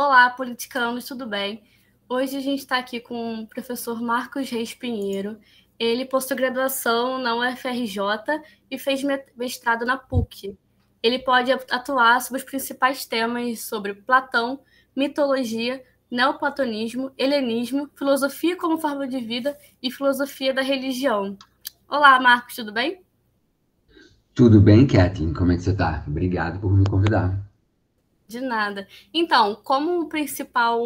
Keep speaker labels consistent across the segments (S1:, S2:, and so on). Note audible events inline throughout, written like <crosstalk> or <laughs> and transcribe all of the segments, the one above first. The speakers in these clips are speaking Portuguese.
S1: Olá, politicanos, tudo bem? Hoje a gente está aqui com o professor Marcos Reis Pinheiro. Ele possui graduação na UFRJ e fez mestrado na PUC. Ele pode atuar sobre os principais temas sobre Platão, mitologia, neoplatonismo, helenismo, filosofia como forma de vida e filosofia da religião. Olá, Marcos, tudo bem?
S2: Tudo bem, Kathleen? Como é que você está? Obrigado por me convidar.
S1: De nada. Então, como principal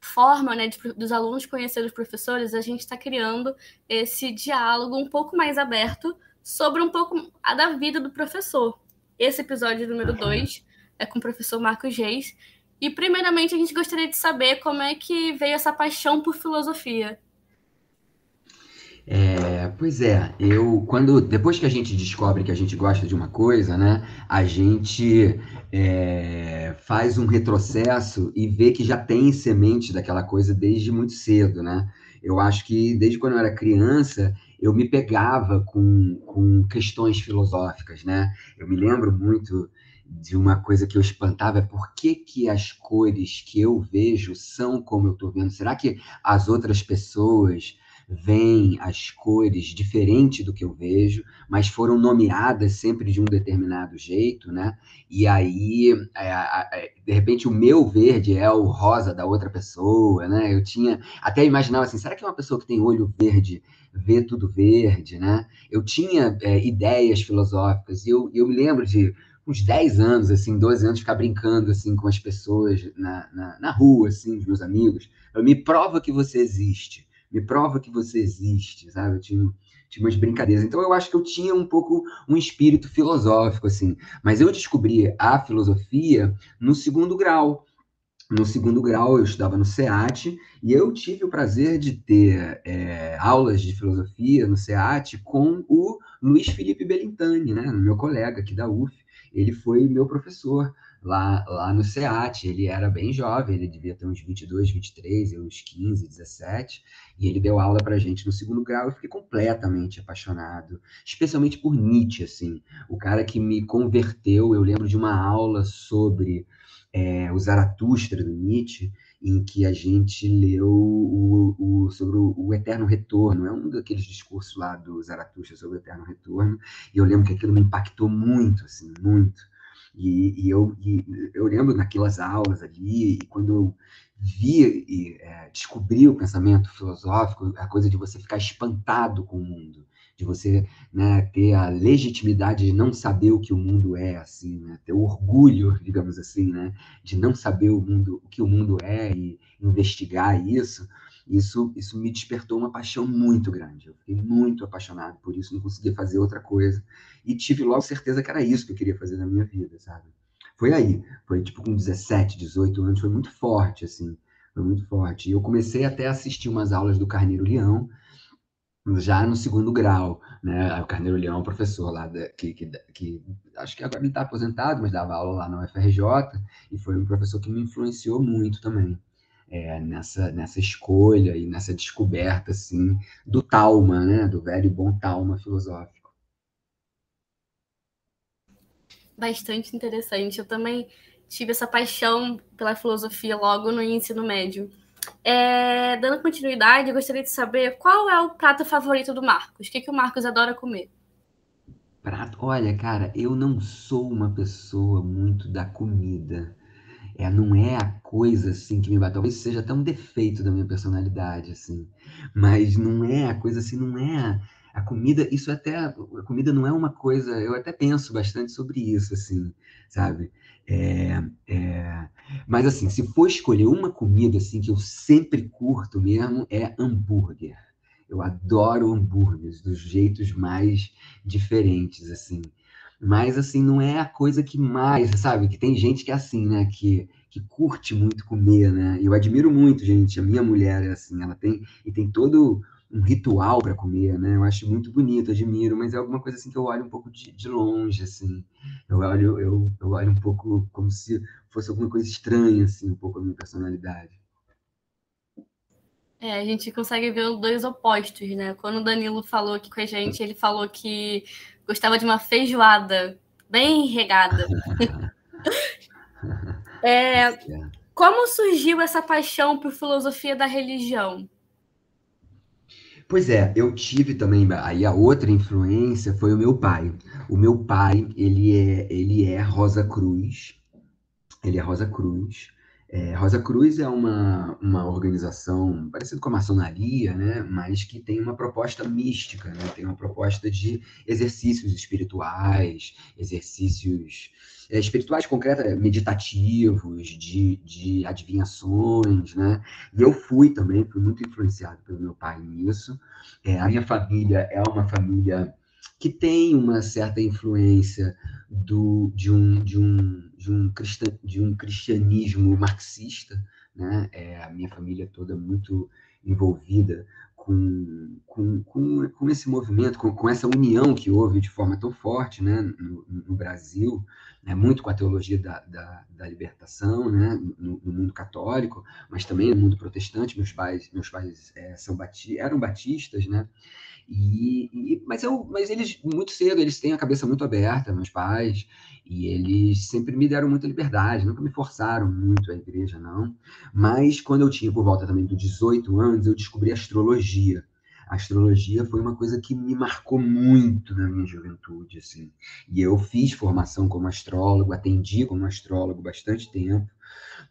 S1: forma né, de, dos alunos conhecer os professores, a gente está criando esse diálogo um pouco mais aberto sobre um pouco da vida do professor. Esse episódio número 2 é com o professor Marcos Reis. E, primeiramente, a gente gostaria de saber como é que veio essa paixão por filosofia.
S2: É, pois é, eu quando depois que a gente descobre que a gente gosta de uma coisa, né, a gente é, faz um retrocesso e vê que já tem semente daquela coisa desde muito cedo, né? Eu acho que desde quando eu era criança eu me pegava com, com questões filosóficas, né? Eu me lembro muito de uma coisa que eu espantava é por que, que as cores que eu vejo são como eu estou vendo? Será que as outras pessoas veem as cores diferente do que eu vejo, mas foram nomeadas sempre de um determinado jeito, né? E aí, é, é, de repente, o meu verde é o rosa da outra pessoa, né? Eu tinha até imaginava assim, será que é uma pessoa que tem olho verde vê tudo verde, né? Eu tinha é, ideias filosóficas e eu, eu me lembro de uns 10 anos, assim, 12 anos, ficar brincando, assim, com as pessoas na, na, na rua, assim, os meus amigos. Eu me prova que você existe me prova que você existe, sabe? Eu tinha, tinha umas brincadeiras. Então eu acho que eu tinha um pouco um espírito filosófico, assim. Mas eu descobri a filosofia no segundo grau. No segundo grau, eu estudava no SEAT e eu tive o prazer de ter é, aulas de filosofia no SEAT com o Luiz Felipe Belintani, né, meu colega aqui da UF. Ele foi meu professor lá, lá no SEAT. Ele era bem jovem, ele devia ter uns 22, 23, eu uns 15, 17. E ele deu aula para gente no segundo grau. Eu fiquei completamente apaixonado, especialmente por Nietzsche, assim. O cara que me converteu. Eu lembro de uma aula sobre é, o Zaratustra do Nietzsche, em que a gente leu o, o, sobre o, o, Eterno Retorno. É um daqueles discursos lá do Zaratustra sobre o Eterno Retorno. E eu lembro que aquilo me impactou muito, assim, muito. E, e eu, e eu lembro naquelas aulas ali, e quando eu vi e é, descobri o pensamento filosófico, a coisa de você ficar espantado com o mundo, de você né, ter a legitimidade de não saber o que o mundo é, assim, né, ter o orgulho, <laughs> digamos assim, né, de não saber o mundo, o que o mundo é e investigar isso. Isso, isso me despertou uma paixão muito grande. Eu fiquei muito apaixonado por isso, não conseguia fazer outra coisa. E tive logo certeza que era isso que eu queria fazer na minha vida, sabe? Foi aí, foi tipo com 17, 18 anos, foi muito forte, assim, foi muito forte. E eu comecei até a assistir umas aulas do Carneiro Leão, já no segundo grau, né? O Carneiro Leão é professor lá da, que, que, que, acho que agora ele está aposentado, mas dava aula lá na UFRJ e foi um professor que me influenciou muito também é, nessa, nessa escolha e nessa descoberta assim do Talma, né? Do velho e bom Talma filosófico.
S1: Bastante interessante. Eu também tive essa paixão pela filosofia logo no ensino médio. É, dando continuidade, eu gostaria de saber qual é o prato favorito do Marcos. O que, que o Marcos adora comer?
S2: Prato? Olha, cara, eu não sou uma pessoa muito da comida. É, não é a coisa assim que me bate. Talvez seja até um defeito da minha personalidade, assim. Mas não é a coisa assim, não é a, a comida. Isso até a comida não é uma coisa. Eu até penso bastante sobre isso, assim, sabe? É, é, mas assim, se for escolher uma comida assim que eu sempre curto mesmo, é hambúrguer. Eu adoro hambúrgueres dos jeitos mais diferentes, assim. Mas, assim, não é a coisa que mais, sabe? Que tem gente que é assim, né? Que, que curte muito comer, né? Eu admiro muito, gente. A minha mulher é assim, ela tem... E tem todo um ritual para comer, né? Eu acho muito bonito, admiro, mas é alguma coisa assim que eu olho um pouco de, de longe, assim. Eu olho, eu, eu olho um pouco como se fosse alguma coisa estranha, assim, um pouco a minha personalidade.
S1: É, a gente consegue ver os dois opostos, né? Quando o Danilo falou aqui com a gente, ele falou que gostava de uma feijoada bem regada. <laughs> É, é, como surgiu essa paixão por filosofia da religião?
S2: Pois é, eu tive também, aí a outra influência foi o meu pai. O meu pai, ele é, ele é Rosa Cruz, ele é Rosa Cruz, é, Rosa Cruz é uma, uma organização parecida com a maçonaria, né? mas que tem uma proposta mística, né? tem uma proposta de exercícios espirituais, exercícios é, espirituais concretos, meditativos, de, de adivinhações. Né? E eu fui também, fui muito influenciado pelo meu pai nisso. É, a minha família é uma família que tem uma certa influência do, de, um, de, um, de, um cristã, de um cristianismo marxista, né? É, a minha família toda muito envolvida com, com, com, com esse movimento, com, com, essa união que houve de forma tão forte né, no, no Brasil, né, muito com a teologia da, da, da libertação né, no, no, mundo católico, mas também no mundo protestante. Meus pais, meus pais é, são bati eram batistas, né? E, e, mas, eu, mas eles, muito cedo, eles têm a cabeça muito aberta, meus pais, e eles sempre me deram muita liberdade, nunca me forçaram muito a igreja, não. Mas quando eu tinha por volta também dos 18 anos, eu descobri astrologia. A astrologia foi uma coisa que me marcou muito na minha juventude, assim. E eu fiz formação como astrólogo, atendi como astrólogo bastante tempo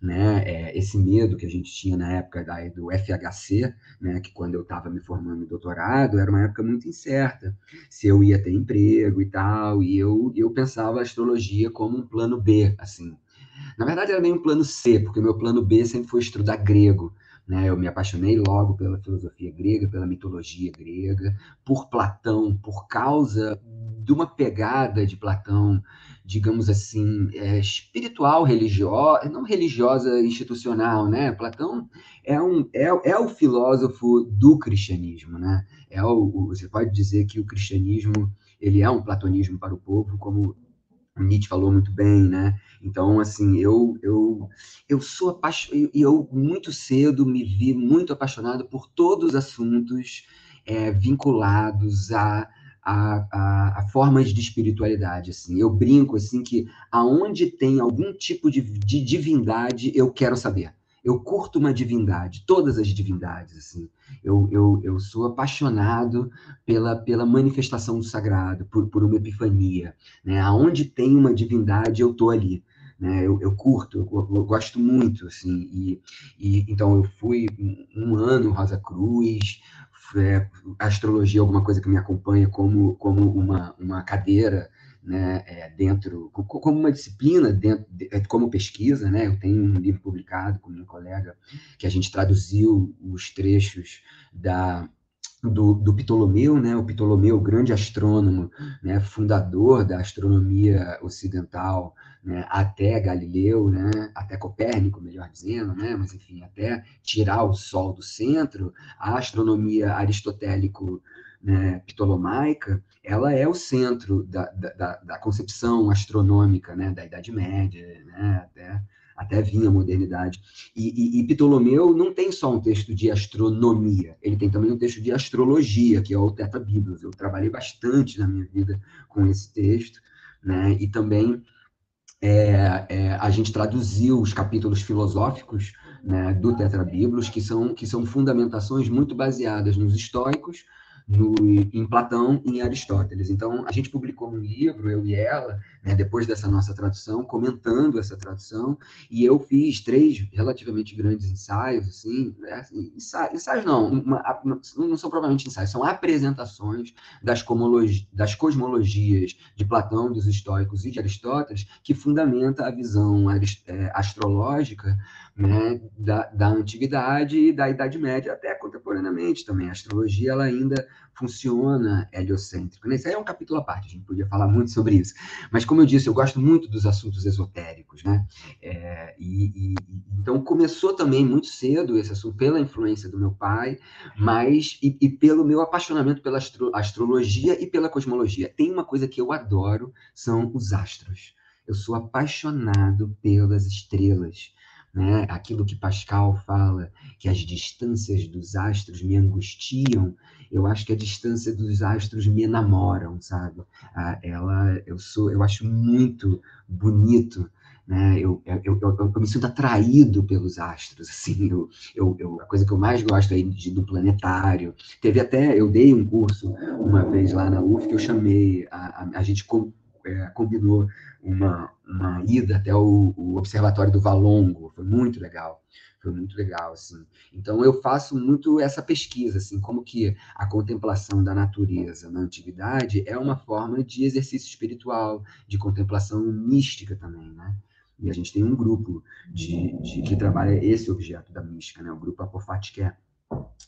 S2: né? É, esse medo que a gente tinha na época da, do FHC, né? Que quando eu estava me formando em doutorado era uma época muito incerta, se eu ia ter emprego e tal, e eu eu pensava a astrologia como um plano B, assim. Na verdade era meio um plano C, porque meu plano B sempre foi estudar grego. Né? Eu me apaixonei logo pela filosofia grega, pela mitologia grega, por Platão, por causa de uma pegada de Platão digamos assim, é, espiritual, religiosa, não religiosa institucional, né? Platão é, um, é, é o filósofo do cristianismo, né? É o, o, você pode dizer que o cristianismo ele é um platonismo para o povo, como Nietzsche falou muito bem, né? Então, assim, eu eu eu sou apaixonado, eu muito cedo me vi muito apaixonado por todos os assuntos é, vinculados a a, a, a, formas de espiritualidade. Assim. Eu brinco assim que aonde tem algum tipo de, de divindade, eu quero saber. Eu curto uma divindade, todas as divindades. assim. Eu, eu, eu sou apaixonado pela, pela manifestação do sagrado, por, por uma epifania. Né? Aonde tem uma divindade, eu estou ali. Né? Eu, eu curto, eu, eu, gosto muito. assim. E, e, então, eu fui um ano Rosa Cruz, é, astrologia é alguma coisa que me acompanha como, como uma, uma cadeira né, é, dentro, como uma disciplina, dentro, é, como pesquisa, né, eu tenho um livro publicado com meu colega, que a gente traduziu os trechos da, do, do Ptolomeu, né, o Ptolomeu, grande astrônomo, né, fundador da astronomia ocidental, né, até Galileu, né, até Copérnico, melhor dizendo, né, mas enfim, até tirar o Sol do centro, a astronomia aristotélico né, ptolomaica, ela é o centro da, da, da concepção astronômica né, da Idade Média, né, até, até vinha a modernidade. E, e, e, Ptolomeu não tem só um texto de astronomia, ele tem também um texto de astrologia, que é o Tetrabiblos. Eu trabalhei bastante na minha vida com esse texto, né, e também é, é, a gente traduziu os capítulos filosóficos né, do Tetrabiblos, que são, que são fundamentações muito baseadas nos estoicos, no, em Platão e em Aristóteles. Então, a gente publicou um livro, eu e ela, né, depois dessa nossa tradução, comentando essa tradução, e eu fiz três relativamente grandes ensaios, assim, né, assim ensaios, ensaios não, uma, não são provavelmente ensaios, são apresentações das, das cosmologias de Platão, dos estoicos e de Aristóteles, que fundamenta a visão é, astrológica né, da, da antiguidade e da Idade Média até contemporaneamente também. A astrologia ela ainda funciona heliocêntrico. Né? Isso aí é um capítulo à parte, a gente podia falar muito sobre isso. Mas, como eu disse, eu gosto muito dos assuntos esotéricos. Né? É, e, e, então, começou também muito cedo esse assunto, pela influência do meu pai, mas e, e pelo meu apaixonamento pela astro, astrologia e pela cosmologia. Tem uma coisa que eu adoro, são os astros. Eu sou apaixonado pelas estrelas né? Aquilo que Pascal fala, que as distâncias dos astros me angustiam, eu acho que a distância dos astros me enamoram, sabe? Ah, ela, eu sou, eu acho muito bonito né? Eu, eu, eu, eu, me sinto atraído pelos astros, assim, eu, eu, eu, a coisa que eu mais gosto é de, do planetário. Teve até, eu dei um curso uma vez lá na UF que eu chamei, a, a, a gente com, é, combinou uma, uma ida até o, o Observatório do Valongo, foi muito legal foi muito legal assim. Então eu faço muito essa pesquisa assim como que a contemplação da natureza na antiguidade é uma forma de exercício espiritual de contemplação mística também né? E a gente tem um grupo de, de que trabalha esse objeto da mística né? O grupo Apophatiké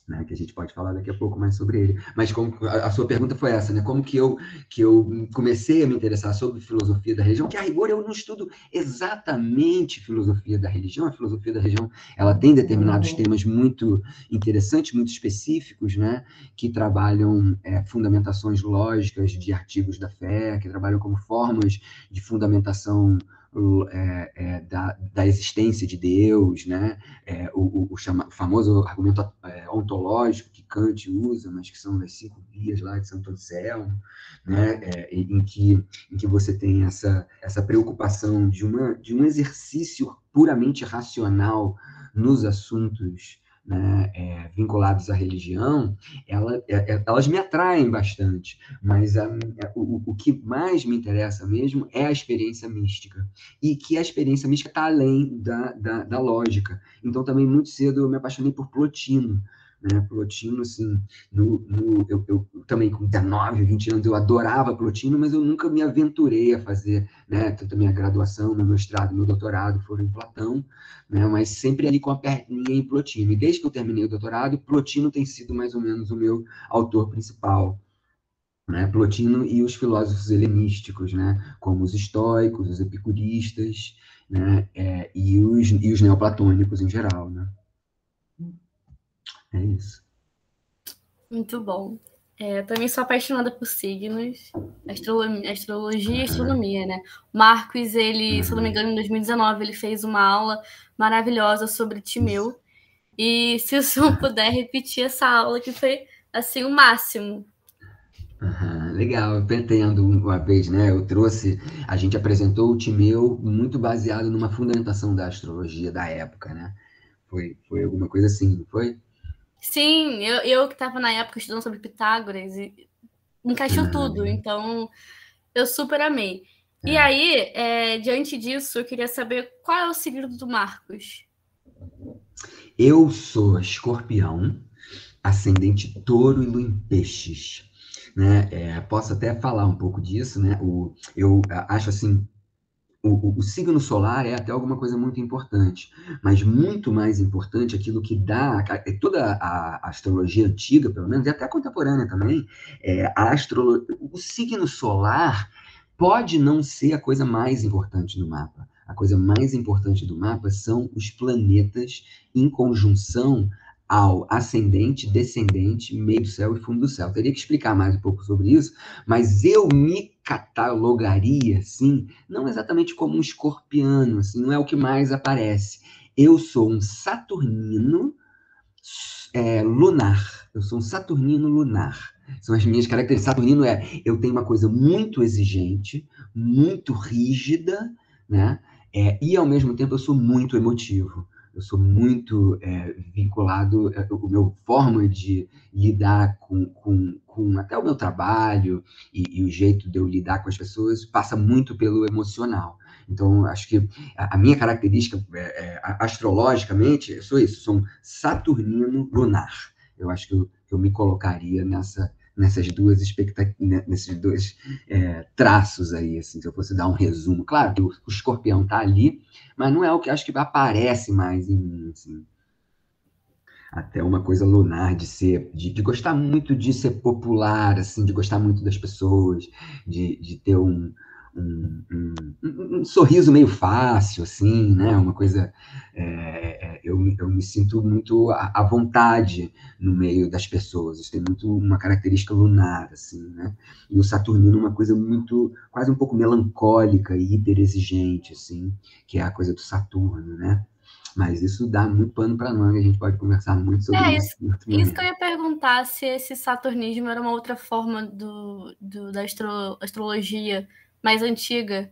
S2: né, que a gente pode falar daqui a pouco mais sobre ele. Mas como, a, a, sua pergunta foi essa, né? Como que eu que eu comecei a me interessar sobre filosofia da religião? Que a rigor eu não estudo exatamente filosofia da religião. A filosofia da religião ela tem determinados uhum. temas muito interessantes, muito específicos, né? Que trabalham é, fundamentações lógicas de artigos da fé, que trabalham como formas de fundamentação é, é, da, da, existência de Deus, né? É, o, o, chama, o, famoso argumento é, ontológico que Kant usa, mas que são as cinco vias lá de Santo Anselmo, né? É, em, que, em que você tem essa, essa preocupação de, uma, de um exercício puramente racional nos assuntos né, é, vinculados à religião, ela, é, é elas me atraem bastante, mas a, o, o, que mais me interessa mesmo é a experiência mística, e que a experiência mística está além da, da, da, lógica. Então, também, muito cedo, eu me apaixonei por Plotino, né? Plotino, assim, no, no, eu, eu, também com 19, 20 anos, eu adorava Plotino, mas eu nunca me aventurei a fazer, né? Tanto a minha graduação, meu mestrado, meu doutorado foram em Platão, né? Mas sempre ali com a perninha em Plotino. E desde que eu terminei o doutorado, Plotino tem sido mais ou menos o meu autor principal. Né, Plotino e os filósofos helenísticos, né, como os estoicos, os epicuristas, né, é, e, os, e os neoplatônicos em geral. Né. É isso.
S1: Muito bom. É, eu também sou apaixonada por signos, astrologia, astrologia e astronomia, né? Marcos, ele, se eu não me engano, em 2019, ele fez uma aula maravilhosa sobre Timeu. E se o senhor <laughs> puder repetir essa aula, que foi, assim, o máximo.
S2: Uhum, legal, eu pretendo uma vez, né? Eu trouxe, a gente apresentou o Timeu muito baseado numa fundamentação da astrologia da época, né? Foi, foi alguma coisa assim, não foi?
S1: Sim, eu, eu que estava na época estudando sobre Pitágoras e encaixou tudo, então eu super amei. E é. aí, é, diante disso, eu queria saber qual é o segredo do Marcos.
S2: Eu sou escorpião, ascendente touro e lua em peixes. Né? É, posso até falar um pouco disso, né? O, eu acho assim o, o, signo solar é até alguma coisa muito importante, mas muito mais importante aquilo que dá é toda a, astrologia antiga, pelo menos, e até a contemporânea também, é, a astro, o signo solar pode não ser a coisa mais importante do mapa. A coisa mais importante do mapa são os planetas em conjunção ao ascendente, descendente, meio do céu e fundo do céu. Teria que explicar mais um pouco sobre isso, mas eu me catalogaria, assim, não exatamente como um escorpiano, assim, não é o que mais aparece. Eu sou um saturnino é, lunar. Eu sou um saturnino lunar. São as minhas características. Saturnino é, eu tenho uma coisa muito exigente, muito rígida, né? É, e ao mesmo tempo eu sou muito emotivo eu sou muito é, vinculado, é, o meu forma de lidar com, com, com até o meu trabalho e, e, o jeito de eu lidar com as pessoas passa muito pelo emocional. Então, acho que a, a minha característica é, é, astrologicamente, eu sou isso, sou um saturnino lunar. Eu acho que eu, eu me colocaria nessa, nessas duas né, nesses dois é, traços aí, assim, se eu fosse dar um resumo. Claro que o, o escorpião está ali, mas não é o que acho que aparece mais em mim, assim. Até uma coisa lunar de ser, de, de gostar muito de ser popular, assim, de gostar muito das pessoas, de, de ter um, um, um, um, sorriso meio fácil, assim, né? Uma coisa. É, é, eu, eu me sinto muito à, vontade no meio das pessoas. Isso tem muito uma característica lunar, assim, né? E o Saturnino uma coisa muito, quase um pouco melancólica e hiperexigente, assim, que é a coisa do Saturno, né? Mas isso dá muito pano para manga, a gente pode conversar muito sobre é, isso.
S1: Isso, isso que eu ia perguntar, se esse saturnismo era uma outra forma do, do da astro, astrologia mais antiga?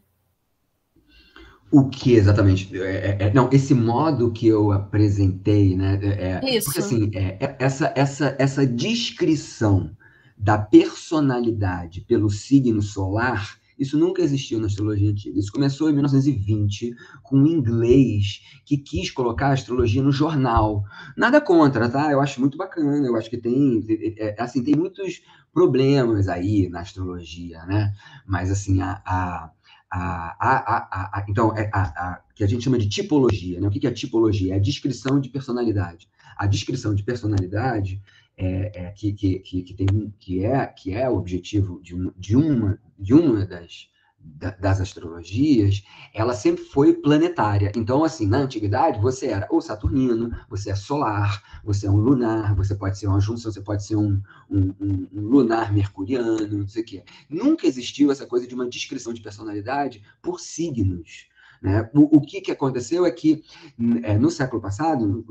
S2: O que exatamente? É, é, é não, esse modo que eu apresentei, né? É,
S1: Isso.
S2: Porque assim, é, essa, essa, essa descrição da personalidade pelo signo solar, isso nunca existiu na astrologia antiga. Isso começou em 1920 com um inglês que quis colocar a astrologia no jornal. Nada contra, tá? Eu acho muito bacana. Eu acho que tem, assim, tem muitos problemas aí na astrologia, né? Mas assim, a, a a, a, a, então, é a, que a gente chama de tipologia. Né? O que é tipologia? É a descrição de personalidade. A descrição de personalidade é, é que, que, que, que, tem, que, é, que é o objetivo de, um, de, uma, de uma das, das astrologias, ela sempre foi planetária. Então, assim, na antiguidade, você era ou saturnino, você é solar, você é um lunar, você pode ser uma junção, você pode ser um, um, um, um lunar mercuriano, não sei o quê. Nunca existiu essa coisa de uma descrição de personalidade por signos. Né? O, o que, que aconteceu é que é, no século passado,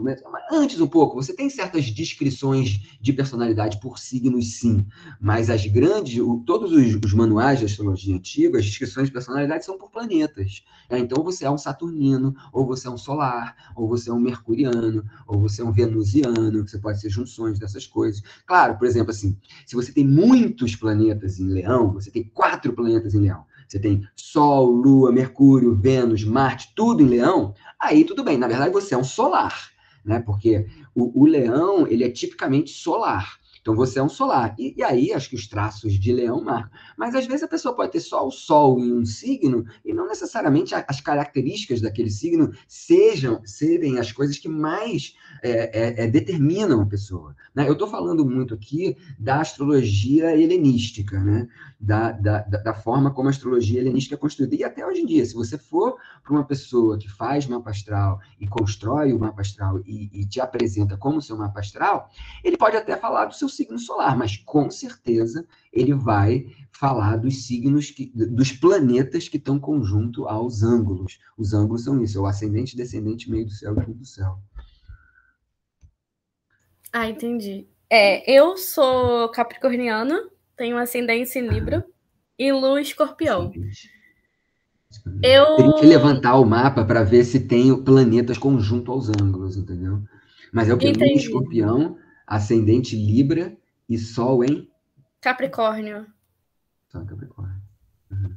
S2: antes um pouco, você tem certas descrições de personalidade por signos, sim, mas as grandes, o, todos os, os, manuais de astrologia antiga, as descrições de personalidade são por planetas. Né? Então você é um saturnino, ou você é um solar, ou você é um mercuriano, ou você é um venusiano, você pode ser junções dessas coisas. Claro, por exemplo, assim, se você tem muitos planetas em leão, você tem quatro planetas em leão, você tem Sol, Lua, Mercúrio, Vênus, Marte, tudo em Leão, aí tudo bem. Na verdade, você é um solar, né? Porque o, o Leão, ele é tipicamente solar. Então você é um solar. E, e, aí acho que os traços de leão marcam. Mas às vezes a pessoa pode ter só o sol em um signo e não necessariamente as características daquele signo sejam serem as coisas que mais é, é, é, determinam a pessoa. Né? Eu estou falando muito aqui da astrologia helenística, né? Da, da, da, forma como a astrologia helenística é construída. E até hoje em dia, se você for para uma pessoa que faz mapa astral e constrói o mapa astral e, e te apresenta como seu mapa astral, ele pode até falar do seu signo solar, mas com certeza ele vai falar dos signos, que, dos planetas que estão conjunto aos ângulos. Os ângulos são isso, é o ascendente, descendente, meio do céu e do céu.
S1: Ah, entendi. É, eu sou capricorniana, tenho ascendência em Libra e lua escorpião.
S2: Eu... Tem que levantar o mapa para ver se tem planetas conjunto aos ângulos, entendeu? Mas é o que? Lua escorpião, ascendente Libra e Sol em?
S1: Capricórnio.
S2: Sol em Capricórnio. Uhum.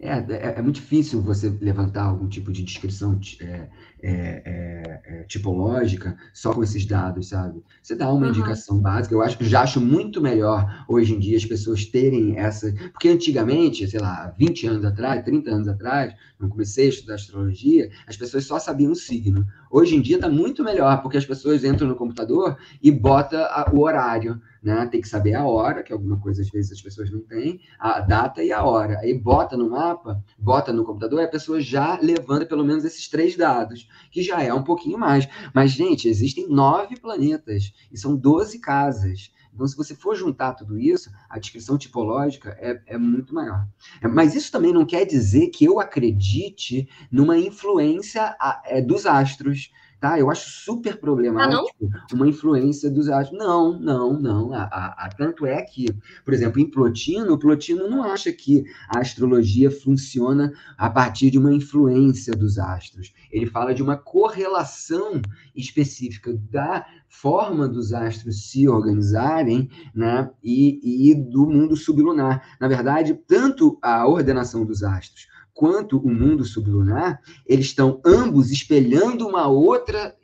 S2: É, é, é, muito difícil você levantar algum tipo de descrição é, é, é, é, tipológica só com esses dados, sabe? Você dá uma uhum. indicação básica, eu acho, já acho muito melhor hoje em dia as pessoas terem essa. Porque antigamente, sei lá, 20 anos atrás, 30 anos atrás, quando comecei a estudar astrologia, as pessoas só sabiam o signo. Hoje em dia está muito melhor, porque as pessoas entram no computador e botam o horário né? Tem que saber a hora, que alguma coisa às vezes as pessoas não têm, a data e a hora. Aí bota no mapa, bota no computador, e a pessoa já levanta pelo menos esses três dados, que já é um pouquinho mais. Mas, gente, existem nove planetas e são doze casas. Então, se você for juntar tudo isso, a descrição tipológica é, é muito maior. Mas isso também não quer dizer que eu acredite numa influência é, dos astros tá? Eu acho super problemático ah, uma influência dos astros. Não, não, não. A, a, a, tanto é que, por exemplo, em Plotino, o Plotino não acha que a astrologia funciona a partir de uma influência dos astros. Ele fala de uma correlação específica da forma dos astros se organizarem né, e, e do mundo sublunar. Na verdade, tanto a ordenação dos astros quanto o mundo sublunar, eles estão ambos espelhando uma outra,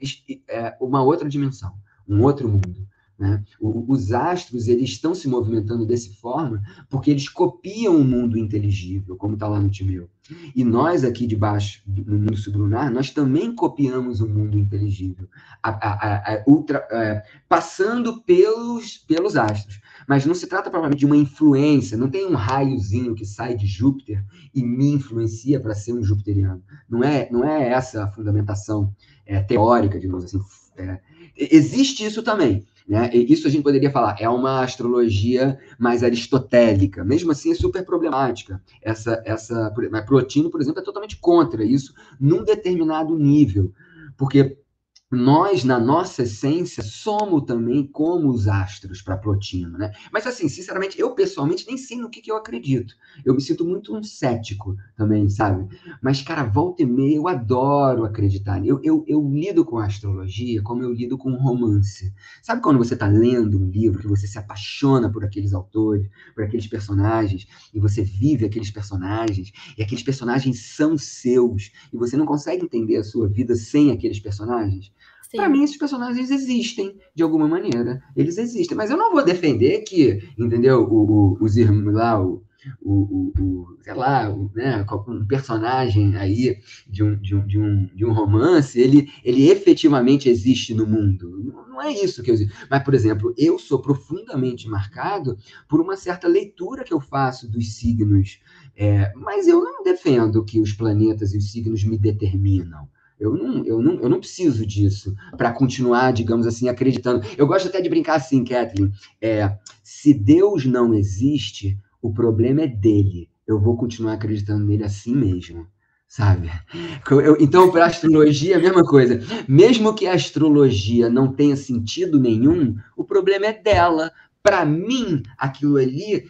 S2: é, uma outra dimensão, um outro mundo. Né? Os astros eles estão se movimentando dessa forma porque eles copiam o mundo inteligível, como está lá no Timeu. E nós aqui de baixo, no mundo sublunar, nós também copiamos o mundo inteligível, a, a, a, ultra, é, passando pelos, pelos astros. Mas não se trata provavelmente de uma influência, não tem um raiozinho que sai de Júpiter e me influencia para ser um jupiteriano. Não é, não é essa a fundamentação é, teórica, digamos assim. É, existe isso também. Né? Isso a gente poderia falar, é uma astrologia mais aristotélica. Mesmo assim, é super problemática. Essa, essa, Plotino, por exemplo, é totalmente contra isso num determinado nível. Porque nós, na nossa essência, somos também como os astros para Plotino, né? Mas, assim, sinceramente, eu pessoalmente nem sei no que, que eu acredito. Eu me sinto muito um cético também, sabe? Mas, cara, volta e meia, eu adoro acreditar. Eu, eu, eu lido com a astrologia como eu lido com romance. Sabe quando você está lendo um livro que você se apaixona por aqueles autores, por aqueles personagens, e você vive aqueles personagens, e aqueles personagens são seus, e você não consegue entender a sua vida sem aqueles personagens? Para mim, esses personagens existem de alguma maneira. Eles existem. Mas eu não vou defender que, entendeu? O, o, os irmãos lá, o, o, o, sei lá, o, né, um personagem aí de um, de um, de um, de um romance, ele, ele efetivamente existe no mundo. Não é isso que eu digo. Mas, por exemplo, eu sou profundamente marcado por uma certa leitura que eu faço dos signos. É, mas eu não defendo que os planetas e os signos me determinam. Eu não, eu não, eu não preciso disso para continuar, digamos assim, acreditando. Eu gosto até de brincar assim, Kathleen. É, se Deus não existe, o problema é dele. Eu vou continuar acreditando nele assim mesmo, sabe? Eu, então, para astrologia, a mesma coisa. Mesmo que a astrologia não tenha sentido nenhum, o problema é dela. Para mim, aquilo ali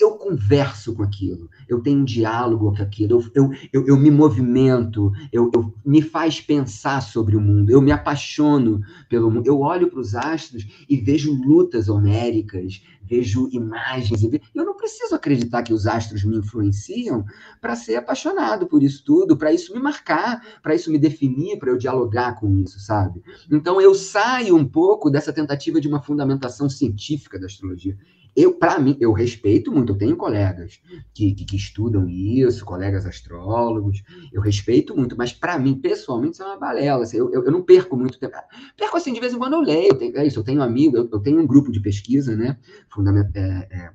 S2: eu converso com aquilo, eu tenho um diálogo com aquilo, eu, eu, eu, me movimento, eu, eu, me faz pensar sobre o mundo, eu me apaixono pelo mundo. Eu olho para os astros e vejo lutas homéricas, vejo imagens. Eu não preciso acreditar que os astros me influenciam para ser apaixonado por isso tudo, para isso me marcar, para isso me definir, para eu dialogar com isso, sabe? Então eu saio um pouco dessa tentativa de uma fundamentação científica da astrologia eu, para mim, eu respeito muito, eu tenho colegas que, que, que, estudam isso, colegas astrólogos, eu respeito muito, mas para mim, pessoalmente, isso é uma balela. Assim, eu, eu, eu, não perco muito tempo. Perco assim, de vez em quando eu leio, tenho, é isso, eu tenho um amigo, eu, eu tenho um grupo de pesquisa, né? É, é,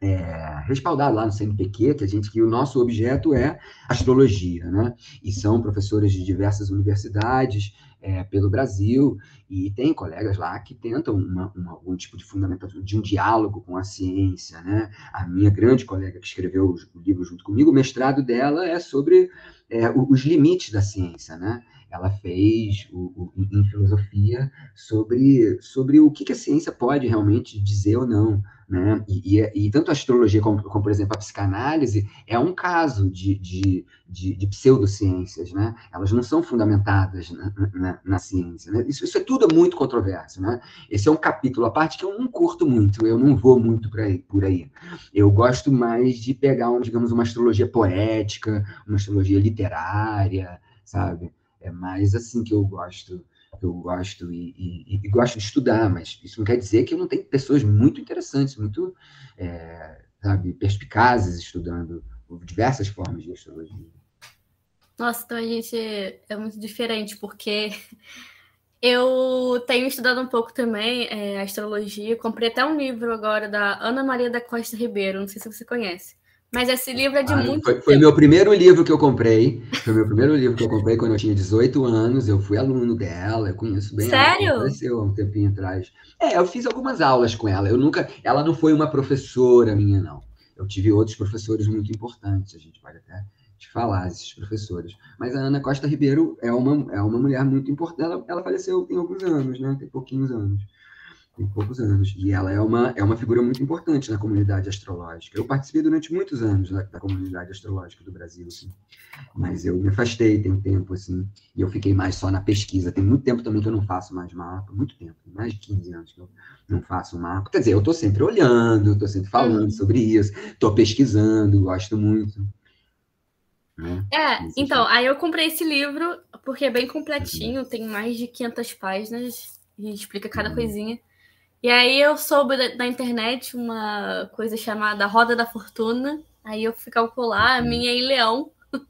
S2: é, respaldado lá no CNPq, que a gente que o nosso objeto é astrologia, né? E são professores de diversas universidades é, pelo Brasil e tem colegas lá que tentam uma, uma, algum tipo de fundamentação de um diálogo com a ciência, né? A minha grande colega que escreveu o livro junto comigo, o mestrado dela é sobre é, os limites da ciência, né? ela fez o, o, em filosofia sobre, sobre o que, que, a ciência pode realmente dizer ou não. Né? E, e, e tanto a astrologia como, como, por exemplo, a psicanálise é um caso de, de, de, de pseudociências. Né? Elas não são fundamentadas na, na, na ciência. Né? Isso, isso é tudo muito controverso. Né? Esse é um capítulo, a parte que eu não curto muito, eu não vou muito por aí. Por aí. Eu gosto mais de pegar, um, digamos, uma astrologia poética, uma astrologia literária, sabe? É mais assim que eu gosto, eu gosto e, e, e, gosto de estudar, mas isso não quer dizer que eu não tenho pessoas muito interessantes, muito, é, sabe, perspicazes estudando diversas formas de astrologia.
S1: Nossa, então a gente é muito diferente, porque <laughs> eu tenho estudado um pouco também é, astrologia. Comprei até um livro agora da Ana Maria da Costa Ribeiro, não sei se você conhece. Mas esse livro é de ah, muito
S2: foi, foi meu primeiro livro que eu comprei. Foi meu primeiro livro que eu comprei quando eu tinha 18 anos. Eu fui aluno dela, eu conheço bem
S1: Sério?
S2: ela. Sério? há um tempinho atrás. É, eu fiz algumas aulas com ela. Eu nunca. Ela não foi uma professora minha, não. Eu tive outros professores muito importantes. A gente pode até te falar, esses professores. Mas a Ana Costa Ribeiro é uma, é uma mulher muito importante. Ela, ela faleceu tem alguns anos, né? Tem pouquinhos anos tem poucos anos. E ela é uma, é uma figura muito importante na comunidade astrológica. Eu participei durante muitos anos da, da comunidade astrológica do Brasil, assim. Mas eu me afastei tem um tempo, assim, e eu fiquei mais só na pesquisa. Tem muito tempo também que eu não faço mais mapa, muito tempo, mais de 15 anos que eu não faço mapa. Quer dizer, eu estou sempre olhando, estou sempre falando uhum. sobre isso, estou pesquisando, gosto muito.
S1: Né? É, então, aí eu comprei esse livro porque é bem completinho, uhum. tem mais de 500 páginas e explica cada uhum. coisinha. E aí eu soube da, da, internet uma coisa chamada Roda da Fortuna. Aí eu fui calcular a uhum. minha em Leão. <laughs>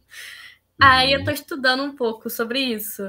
S1: aí eu tô estudando um pouco sobre isso.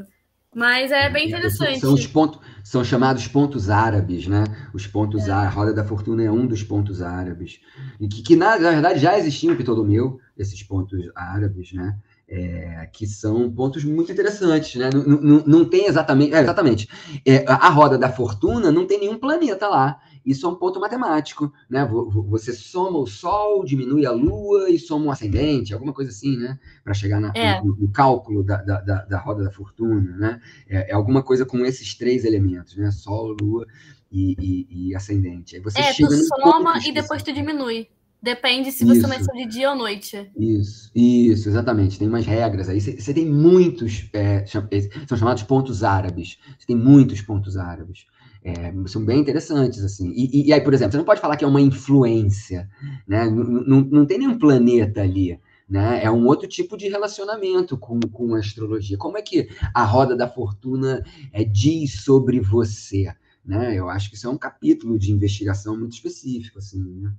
S1: Mas é bem interessante.
S2: São, os pontos, são chamados pontos árabes, né? Os pontos é. árabes. A Roda da Fortuna é um dos pontos árabes. E que, que na, na verdade, já existiam em Ptolomeu, esses pontos árabes, né? É, que são pontos muito interessantes, né? Não, não, não tem exatamente. É, exatamente. É, a roda da fortuna não tem nenhum planeta lá. isso é um ponto matemático, né? Você soma o Sol, diminui a Lua e soma o ascendente, alguma coisa assim, né? Para chegar na, é. no, no, cálculo da, da, da, da, roda da fortuna, né? É, é, alguma coisa com esses três elementos, né? Sol, Lua e, e, e ascendente. Aí
S1: você é, tu soma e depois tu diminui. Depende se você nasceu de dia ou noite.
S2: Isso, isso, exatamente. Tem umas regras aí. Você tem muitos, é, são chamados pontos árabes. Você tem muitos pontos árabes. É, são bem interessantes, assim. E, e, e, aí, por exemplo, você não pode falar que é uma influência, né? Não, não, não tem nenhum planeta ali. Né? É um outro tipo de relacionamento com, com a astrologia. Como é que a roda da fortuna é, diz sobre você? Né? Eu acho que isso é um capítulo de investigação muito específico, assim, né?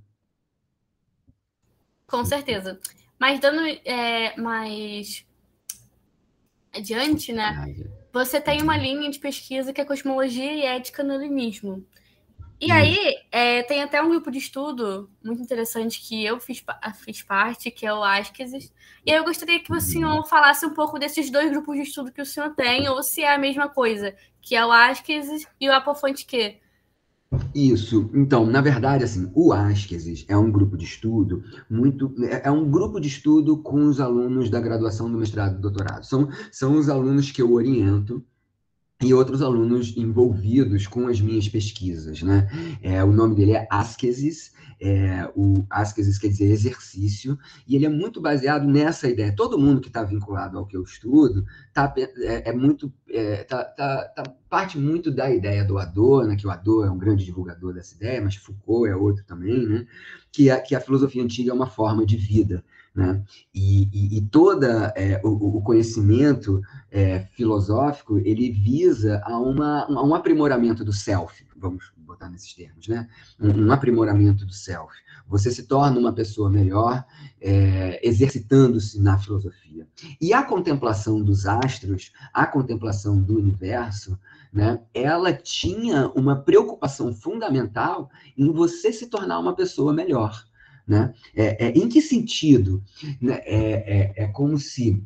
S1: Com certeza. Mas dando é, mais adiante, né? Você tem uma linha de pesquisa que é cosmologia e ética no limismo. E aí, é, tem até um grupo de estudo muito interessante que eu fiz, fiz parte, que é o Askesis. E aí eu gostaria que o senhor falasse um pouco desses dois grupos de estudo que o senhor tem, ou se é a mesma coisa, que é o Askesis e o Apofonte Q.
S2: Isso. Então, na verdade, assim, o Askesis é um grupo de estudo muito. É, é um grupo de estudo com os alunos da graduação do mestrado e doutorado. São, são os alunos que eu oriento e outros alunos envolvidos com as minhas pesquisas, né? É, o nome dele é Askesis, é, o Askesis quer dizer exercício, e ele é muito baseado nessa ideia. Todo mundo que está vinculado ao que eu estudo tá, é, é muito é, tá, tá, tá, parte muito da ideia do Adorno, né? que o Adorno é um grande divulgador dessa ideia, mas Foucault é outro também, né? Que a, que a filosofia antiga é uma forma de vida. Né? E, e, e toda é, o, o, conhecimento é, filosófico ele visa a, uma, a um aprimoramento do self, vamos botar nesses termos, né? Um, um aprimoramento do self. Você se torna uma pessoa melhor é, exercitando-se na filosofia. E a contemplação dos astros, a contemplação do universo, né? Ela tinha uma preocupação fundamental em você se tornar uma pessoa melhor. Né? É, é, em que sentido? Né? É, é, é como se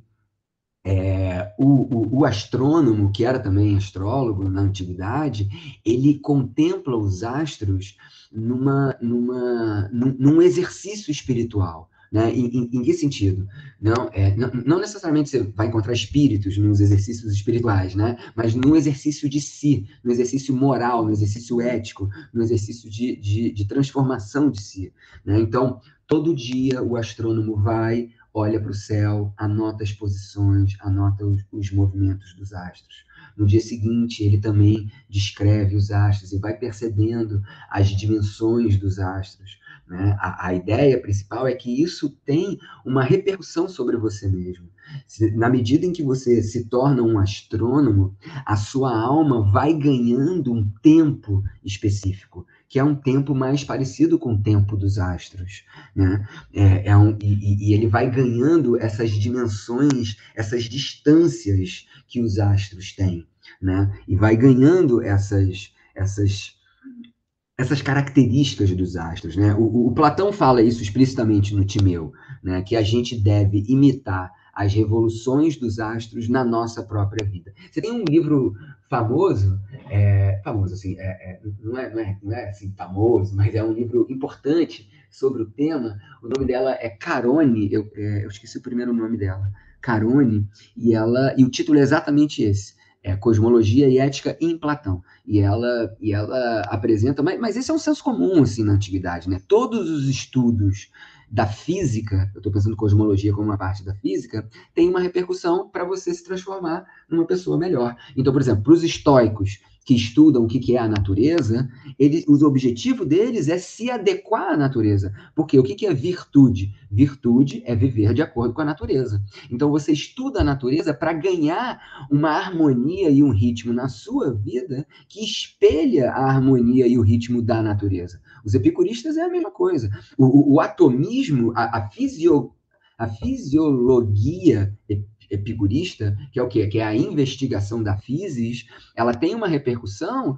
S2: é, o, o, o, astrônomo, que era também astrólogo na antiguidade, ele contempla os astros numa, numa, num, num exercício espiritual. Né? Em, em, em, que sentido? Não, é, não, não, necessariamente você vai encontrar espíritos nos exercícios espirituais, né? mas no exercício de si, no exercício moral, no exercício ético, no exercício de, de, de transformação de si. Né? Então, todo dia o astrônomo vai, olha para o céu, anota as posições, anota os, os movimentos dos astros. No dia seguinte, ele também descreve os astros e vai percebendo as dimensões dos astros. Né? A, a, ideia principal é que isso tem uma repercussão sobre você mesmo. Se, na medida em que você se torna um astrônomo, a sua alma vai ganhando um tempo específico, que é um tempo mais parecido com o tempo dos astros. Né? É, é um, e, e ele vai ganhando essas dimensões, essas distâncias que os astros têm. Né? E vai ganhando essas, essas essas características dos astros. Né? O, o, Platão fala isso explicitamente no Timeu, né? que a gente deve imitar as revoluções dos astros na nossa própria vida. Você tem um livro famoso, é, famoso assim, é, é, não, é, não, é, não é assim famoso, mas é um livro importante sobre o tema. O nome dela é Carone, eu, é, eu esqueci o primeiro nome dela, Carone, e ela e o título é exatamente esse é, Cosmologia e Ética em Platão. E ela, e ela apresenta, mas, mas esse é um senso comum assim, na antiguidade, né? Todos os estudos da física, eu estou pensando cosmologia como uma parte da física, tem uma repercussão para você se transformar numa pessoa melhor. Então, por exemplo, para os estoicos, que estudam o que, é a natureza, eles, o objetivo deles é se adequar à natureza. Porque o que, é virtude? Virtude é viver de acordo com a natureza. Então você estuda a natureza para ganhar uma harmonia e um ritmo na sua vida que espelha a harmonia e o ritmo da natureza. Os epicuristas é a mesma coisa. O, o, o atomismo, a, a, fisio, a fisiologia epicurista, que é o quê? Que é a investigação da physis, ela tem uma repercussão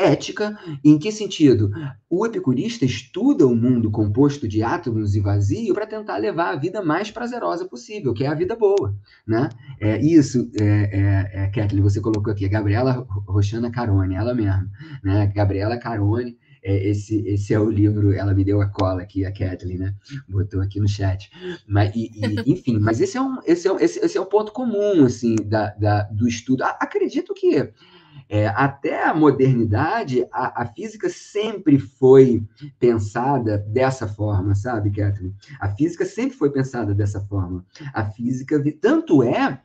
S2: ética. Em que sentido? O epicurista estuda o mundo composto de átomos e vazio para tentar levar a vida mais prazerosa possível, que é a vida boa, né? É isso, é, é, é Kathleen, você colocou aqui, Gabriela Roxana Carone, ela mesma, né? Gabriela Carone, esse, esse é o livro, ela me deu a cola aqui, a Kathleen, né? Botou aqui no chat. Mas, e, e, <laughs> enfim, mas esse é, um, esse, é um, esse, esse é um ponto comum, assim, da, da do estudo. Acredito que é, até a modernidade, a, a, física sempre foi pensada dessa forma, sabe, Kathleen? A física sempre foi pensada dessa forma. A física, tanto é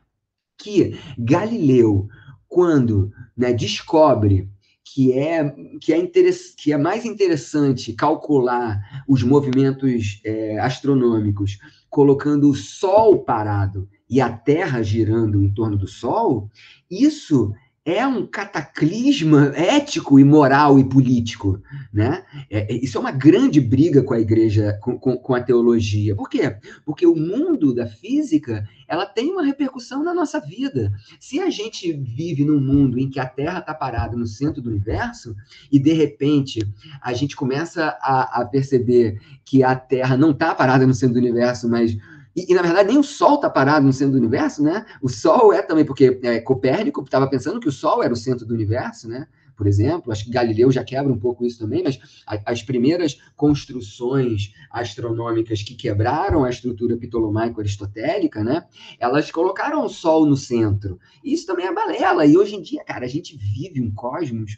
S2: que Galileu, quando né, descobre que é, que, é que é mais interessante calcular os movimentos é, astronômicos colocando o Sol parado e a Terra girando em torno do Sol, isso é um cataclisma ético e moral e político, né? É, é, isso é uma grande briga com a igreja, com, com, com, a teologia. Por quê? Porque o mundo da física, ela tem uma repercussão na nossa vida. Se a gente vive num mundo em que a Terra está parada no centro do universo e, de repente, a gente começa a, a perceber que a Terra não está parada no centro do universo, mas e, e, na verdade, nem o Sol está parado no centro do universo, né? O Sol é também, porque é, Copérnico estava pensando que o Sol era o centro do universo, né? Por exemplo, acho que Galileu já quebra um pouco isso também, mas a, as primeiras construções astronômicas que quebraram a estrutura ptolomaico-aristotélica, né? Elas colocaram o Sol no centro. Isso também é balela. E hoje em dia, cara, a gente vive um cosmos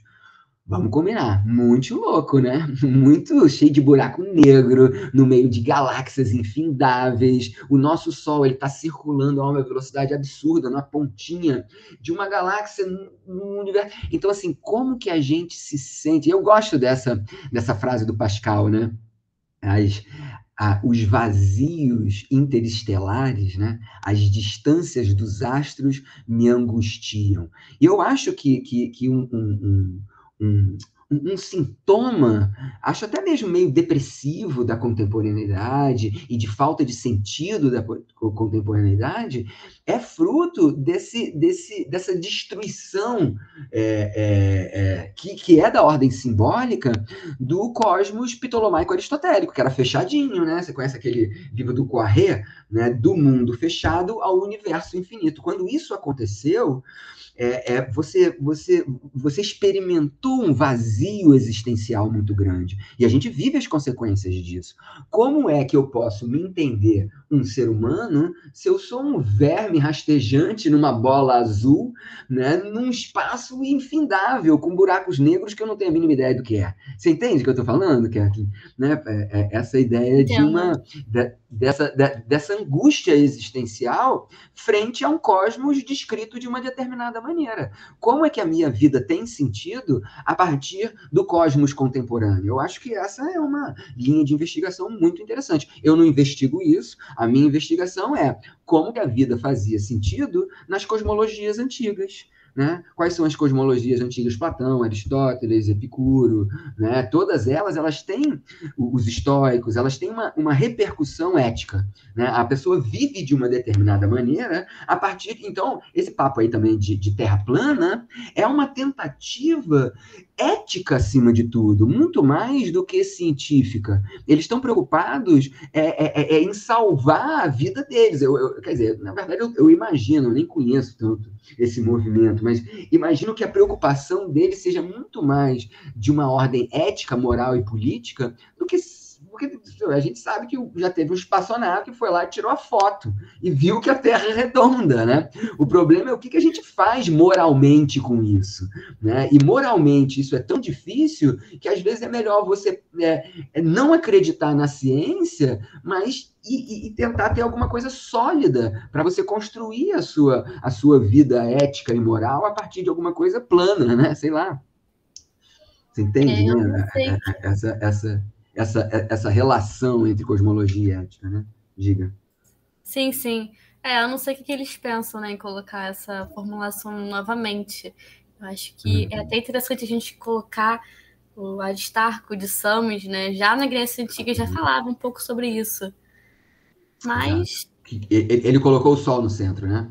S2: Vamos combinar, muito louco, né? <laughs> Muito cheio de buraco negro, no meio de galáxias infindáveis. O nosso Sol está circulando a uma velocidade absurda na pontinha de uma galáxia no universo. Então, assim, como que a gente se sente? Eu gosto dessa, dessa frase do Pascal, né? As, os vazios interestelares, né? as distâncias dos astros me angustiam. E eu acho que, que, que um, um, um, um, sintoma, acho até mesmo meio depressivo da contemporaneidade e de falta de sentido da contemporaneidade, é fruto desse, desse, dessa destruição é, é, é, que, que é da ordem simbólica do cosmos ptolomaico-aristotélico, que era fechadinho, né? Você conhece aquele livro do Poiré, né? Do mundo fechado ao universo infinito. Quando isso aconteceu, é, é, você, você, você experimentou um vazio existencial muito grande. E a gente vive as consequências disso. Como é que eu posso me entender um ser humano se eu sou um verme rastejante numa bola azul, né, num espaço infindável, com buracos negros que eu não tenho a mínima ideia do que é? Você entende o que eu estou falando, Kathleen? Né? É, é, essa ideia de uma. De, dessa, de, dessa angústia existencial frente a um cosmos descrito de uma determinada maneira. Como é que a minha vida tem sentido a partir do cosmos contemporâneo? Eu acho que essa é uma linha de investigação muito interessante. Eu não investigo isso, a minha investigação é como que a vida fazia sentido nas cosmologias antigas. Né? Quais são as cosmologias antigas? Platão, Aristóteles, Epicuro, né? Todas elas, elas têm os estoicos, elas têm uma, uma repercussão ética, né? A pessoa vive de uma determinada maneira a partir, então, esse papo aí também de, de terra plana é uma tentativa ética acima de tudo, muito mais do que científica. Eles estão preocupados é, é, é, é em salvar a vida deles. Eu, eu, quer dizer, na verdade, eu, eu imagino, eu nem conheço tanto esse movimento, mas imagino que a preocupação deles seja muito mais de uma ordem ética, moral e política do que porque a gente sabe que já teve um espaçonave que foi lá e tirou a foto e viu que a Terra é redonda, né? O problema é o que, que a gente faz moralmente com isso, né? E moralmente isso é tão difícil que às vezes é melhor você é, é não acreditar na ciência, mas e, e, tentar ter alguma coisa sólida para você construir a sua, a sua vida ética e moral a partir de alguma coisa plana, né? Sei lá. Você entende, é, né? Essa, essa, essa, essa relação entre cosmologia e ética, né? Diga.
S1: Sim, sim. É, eu não sei o que eles pensam né, em colocar essa formulação novamente. Eu acho que uhum. é até interessante a gente colocar o Aristarco de Samos, né? Já na Grécia Antiga já uhum. falava um pouco sobre isso. Mas.
S2: Ele, ele colocou o Sol no centro, né?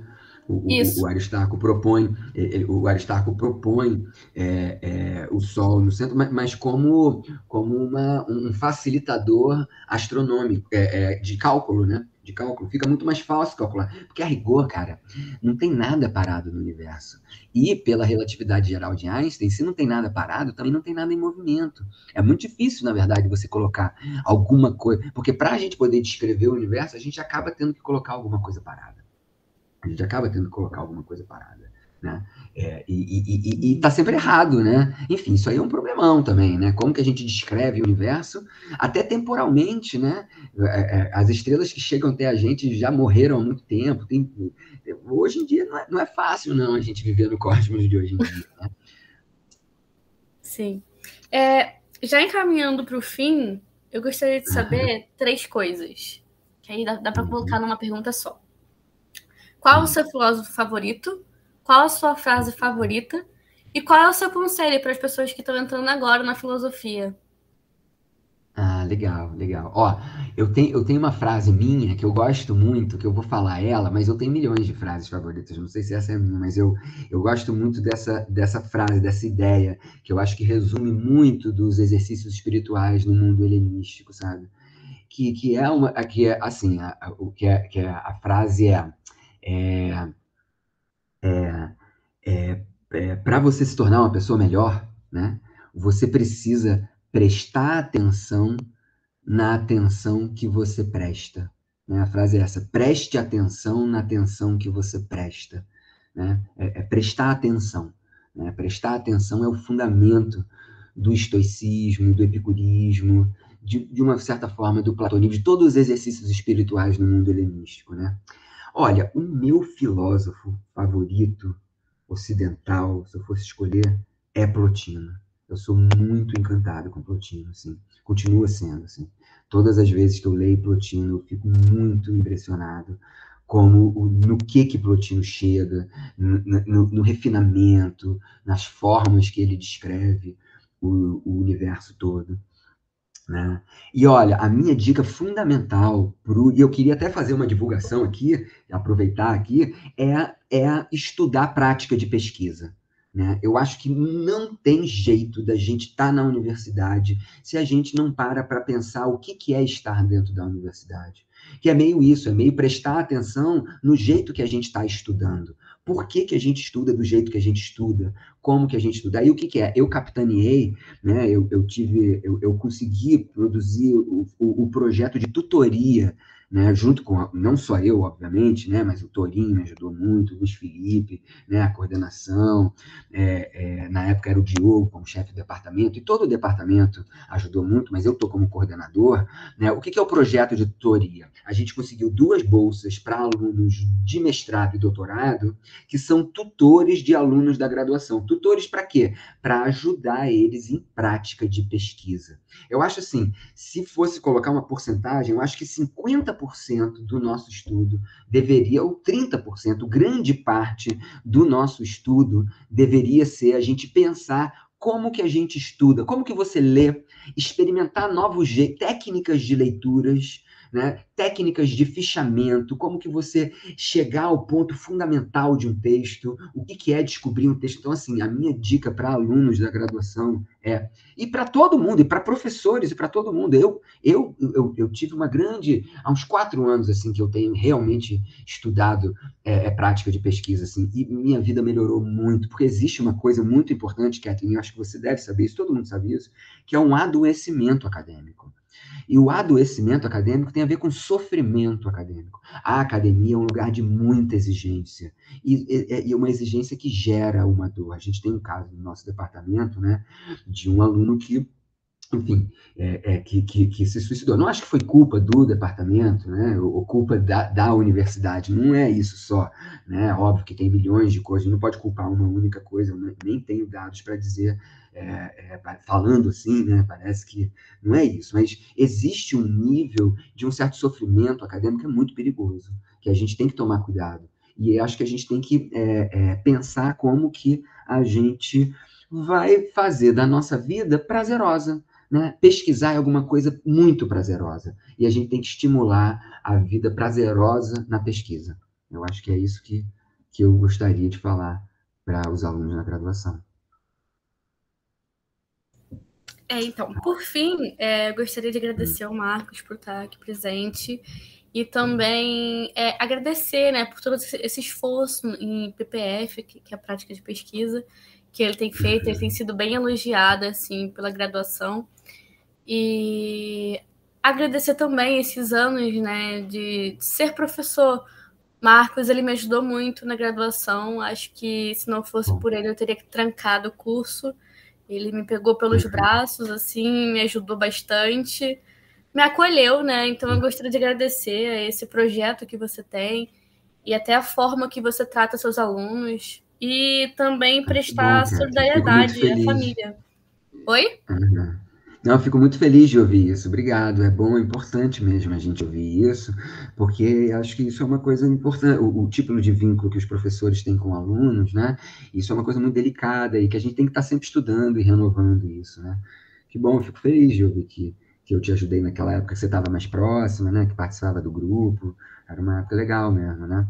S2: O, o, Aristarco propõe, o Aristarco propõe é, é, o Sol no centro, mas, mas como, como uma, um facilitador astronômico, é, é de cálculo, né? de cálculo, fica muito mais fácil calcular. Porque a rigor, cara, não tem nada parado no universo. E pela relatividade geral de Einstein, se não tem nada parado, também não tem nada em movimento. É muito difícil, na verdade, você colocar alguma coisa. Porque para a gente poder descrever o universo, a gente acaba tendo que colocar alguma coisa parada. A gente acaba tendo que colocar alguma coisa parada. Né? É, e, está sempre errado, né? Enfim, isso aí é um problemão também, né? Como que a gente descreve o universo, até temporalmente, né? É, é, as estrelas que chegam até a gente já morreram há muito tempo. Tem, hoje em dia não é, não é fácil, não, a gente viver no cosmos de hoje em dia. Né?
S1: Sim. É, já encaminhando para o fim, eu gostaria de saber três coisas. Que aí dá, dá para colocar numa pergunta só. Qual o seu filósofo favorito? Qual a sua frase favorita? E qual é o seu conselho para as pessoas que estão entrando agora na filosofia?
S2: Ah, legal, legal. Ó, eu tenho, eu tenho uma frase minha que eu gosto muito, que eu vou falar ela, mas eu tenho milhões de frases favoritas. Não sei se essa é minha, mas eu, eu gosto muito dessa, dessa frase, dessa ideia, que eu acho que resume muito dos exercícios espirituais no mundo helenístico, sabe? Que, que é uma, que é assim, o que é, que é, a frase é, é é, é, é para você se tornar uma pessoa melhor, né, você precisa prestar atenção na atenção que você presta. Né? A frase é essa: preste atenção na atenção que você presta. Né? É, é prestar atenção. Né? Prestar atenção é o fundamento do estoicismo, do epicurismo, de, de, uma certa forma do platonismo, de todos os exercícios espirituais no mundo helenístico, né? Olha, o meu filósofo favorito ocidental, se eu fosse escolher, é Plotino. Eu sou muito encantado com Plotino, assim. Continua sendo, assim. Todas as vezes que eu leio Plotino, eu fico muito impressionado como no que que Plotino chega, no, no, no refinamento, nas formas que ele descreve o, o universo todo. Né? E olha, a minha dica fundamental, pro, e eu queria até fazer uma divulgação aqui, aproveitar aqui, é, é estudar a prática de pesquisa. Né? Eu acho que não tem jeito da gente estar tá na universidade se a gente não para para pensar o que, que é estar dentro da universidade. Que é meio isso, é meio prestar atenção no jeito que a gente está estudando por que, que a gente estuda do jeito que a gente estuda, como que a gente estuda. Aí o que, que é? Eu capitaneei, né? eu, eu tive, eu, eu consegui produzir o, o, o projeto de tutoria né, junto com, não só eu, obviamente, né, mas o Torinho me ajudou muito, o Luiz Felipe, né, a coordenação, é, é, na época era o Diogo como chefe do departamento, e todo o departamento ajudou muito, mas eu estou como coordenador. Né, o que, que é o projeto de tutoria? A gente conseguiu duas bolsas para alunos de mestrado e doutorado, que são tutores de alunos da graduação. Tutores para quê? Para ajudar eles em prática de pesquisa. Eu acho assim, se fosse colocar uma porcentagem, eu acho que 50% do nosso estudo deveria, ou 30%, grande parte do nosso estudo deveria ser a gente pensar como que a gente estuda, como que você lê, experimentar novos técnicas de leituras, né? técnicas de fichamento, como que você chegar ao ponto fundamental de um texto, o que, que é descobrir um texto. Então, assim, a minha dica para alunos da graduação é, e para todo mundo, e para professores, e para todo mundo, eu, eu, eu, eu, tive uma grande, há uns quatro anos, assim, que eu tenho realmente estudado é, é, prática de pesquisa, assim, e minha vida melhorou muito, porque existe uma coisa muito importante, Catherine, eu acho que você deve saber isso, todo mundo sabe isso, que é um adoecimento acadêmico. E o adoecimento acadêmico tem a ver com sofrimento acadêmico. A academia é um lugar de muita exigência. E, e, e, uma exigência que gera uma dor. A gente tem um caso no nosso departamento, né, de um aluno que enfim, é, é, que, que, que, se suicidou. Não acho que foi culpa do departamento, né, ou, culpa da, da, universidade, não é isso só, né, óbvio que tem milhões de coisas, não pode culpar uma única coisa, nem tenho dados para dizer, é, é falando assim, né, parece que não é isso, mas existe um nível de um certo sofrimento acadêmico que é muito perigoso, que a gente tem que tomar cuidado, e acho que a gente tem que é, é, pensar como que a gente vai fazer da nossa vida prazerosa, né? Pesquisar é alguma coisa muito prazerosa. E a gente tem que estimular a vida prazerosa na pesquisa. Eu acho que é isso que, que eu gostaria de falar para os alunos na graduação.
S1: É, então, por fim, é, gostaria de agradecer ao Marcos por estar aqui presente e também é, agradecer né, por todo esse esforço em PPF, que, que, é a prática de pesquisa, que ele tem feito, ele tem sido bem elogiado assim, pela graduação. E agradecer também esses anos né, de, de ser professor. Marcos, ele me ajudou muito na graduação. Acho que se não fosse por ele, eu teria trancado o curso. Ele me pegou pelos uhum. braços, assim, me ajudou bastante me acolheu, né? Então eu gostaria de agradecer a esse projeto que você tem e até a forma que você trata seus alunos e também prestar bom, solidariedade à família. Oi?
S2: Uhum. Não, fico muito feliz de ouvir isso. Obrigado. É bom, é importante mesmo a gente ouvir isso, porque acho que isso é uma coisa importante. O, o tipo de vínculo que os professores têm com alunos, né? Isso é uma coisa muito delicada e que a gente tem que estar sempre estudando e renovando isso, né? Que bom, fico feliz de ouvir que que eu te ajudei naquela época que você estava mais próxima, né? Que participava do grupo. Era uma época legal mesmo, né?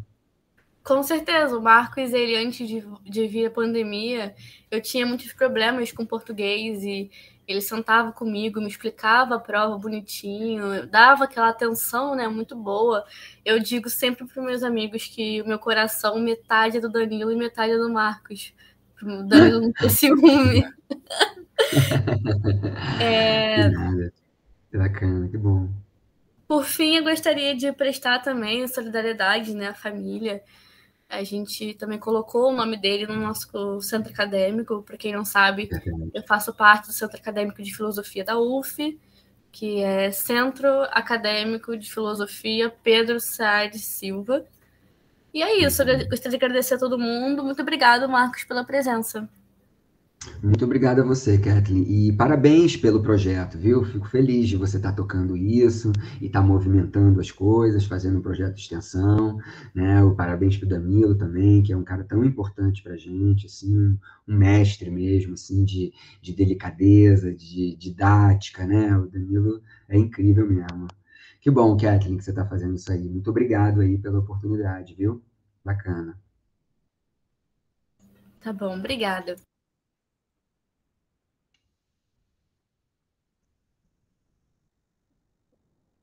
S1: Com certeza, o Marcos, ele antes de, de vir a pandemia, eu tinha muitos problemas com português e ele sentava comigo, me explicava a prova bonitinho, dava aquela atenção, né, muito boa. Eu digo sempre para meus amigos que o meu coração metade é do Danilo e metade é do Marcos. O Danilo não ter <laughs> ciúme. <laughs>
S2: é... Que bacana, que bom.
S1: Por fim, eu gostaria de prestar também solidariedade né, à família. A gente também colocou o nome dele no nosso centro acadêmico. Para quem não sabe, eu faço parte do Centro Acadêmico de Filosofia da UF, que é Centro Acadêmico de Filosofia Pedro Saad Silva. E é isso, eu gostaria de agradecer a todo mundo. Muito obrigado, Marcos, pela presença.
S2: Muito obrigado a você, Kathleen. E parabéns pelo projeto, viu? Fico feliz de você estar tá tocando isso e estar tá movimentando as coisas, fazendo um projeto de extensão, né? O parabéns para o Danilo também, que é um cara tão importante para a gente, assim, um mestre mesmo, assim, de, de delicadeza, de didática, né? O Danilo é incrível mesmo. Que bom, Kathleen, que você está fazendo isso aí. Muito obrigado aí pela oportunidade, viu? Bacana.
S1: Tá bom, obrigada.